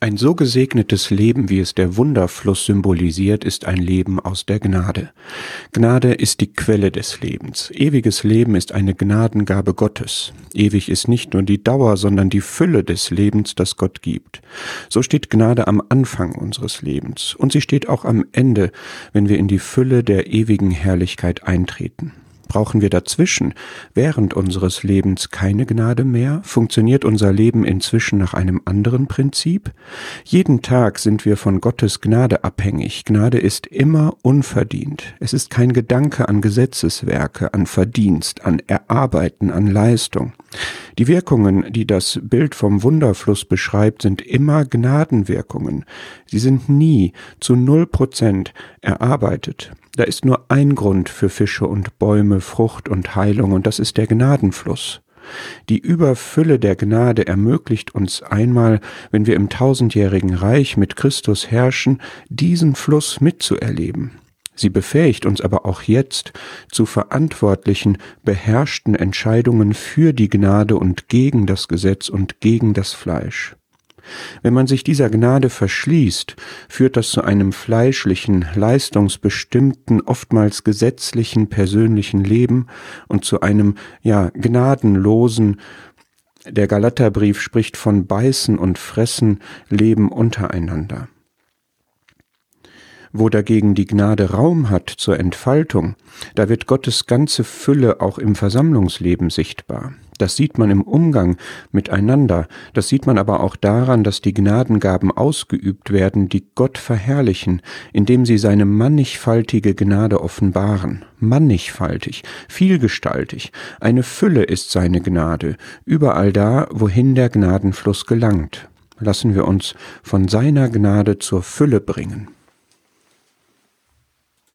Ein so gesegnetes Leben, wie es der Wunderfluss symbolisiert, ist ein Leben aus der Gnade. Gnade ist die Quelle des Lebens. Ewiges Leben ist eine Gnadengabe Gottes. Ewig ist nicht nur die Dauer, sondern die Fülle des Lebens, das Gott gibt. So steht Gnade am Anfang unseres Lebens und sie steht auch am Ende, wenn wir in die Fülle der ewigen Herrlichkeit eintreten. Brauchen wir dazwischen, während unseres Lebens keine Gnade mehr? Funktioniert unser Leben inzwischen nach einem anderen Prinzip? Jeden Tag sind wir von Gottes Gnade abhängig. Gnade ist immer unverdient. Es ist kein Gedanke an Gesetzeswerke, an Verdienst, an Erarbeiten, an Leistung. Die Wirkungen, die das Bild vom Wunderfluss beschreibt, sind immer Gnadenwirkungen. Sie sind nie zu null Prozent erarbeitet. Da ist nur ein Grund für Fische und Bäume, Frucht und Heilung, und das ist der Gnadenfluss. Die Überfülle der Gnade ermöglicht uns einmal, wenn wir im tausendjährigen Reich mit Christus herrschen, diesen Fluss mitzuerleben. Sie befähigt uns aber auch jetzt zu verantwortlichen, beherrschten Entscheidungen für die Gnade und gegen das Gesetz und gegen das Fleisch. Wenn man sich dieser Gnade verschließt, führt das zu einem fleischlichen, leistungsbestimmten, oftmals gesetzlichen persönlichen Leben und zu einem, ja, gnadenlosen, der Galaterbrief spricht von Beißen und Fressen, Leben untereinander. Wo dagegen die Gnade Raum hat zur Entfaltung, da wird Gottes ganze Fülle auch im Versammlungsleben sichtbar. Das sieht man im Umgang miteinander, das sieht man aber auch daran, dass die Gnadengaben ausgeübt werden, die Gott verherrlichen, indem sie seine mannigfaltige Gnade offenbaren. Mannigfaltig, vielgestaltig, eine Fülle ist seine Gnade, überall da, wohin der Gnadenfluss gelangt. Lassen wir uns von seiner Gnade zur Fülle bringen.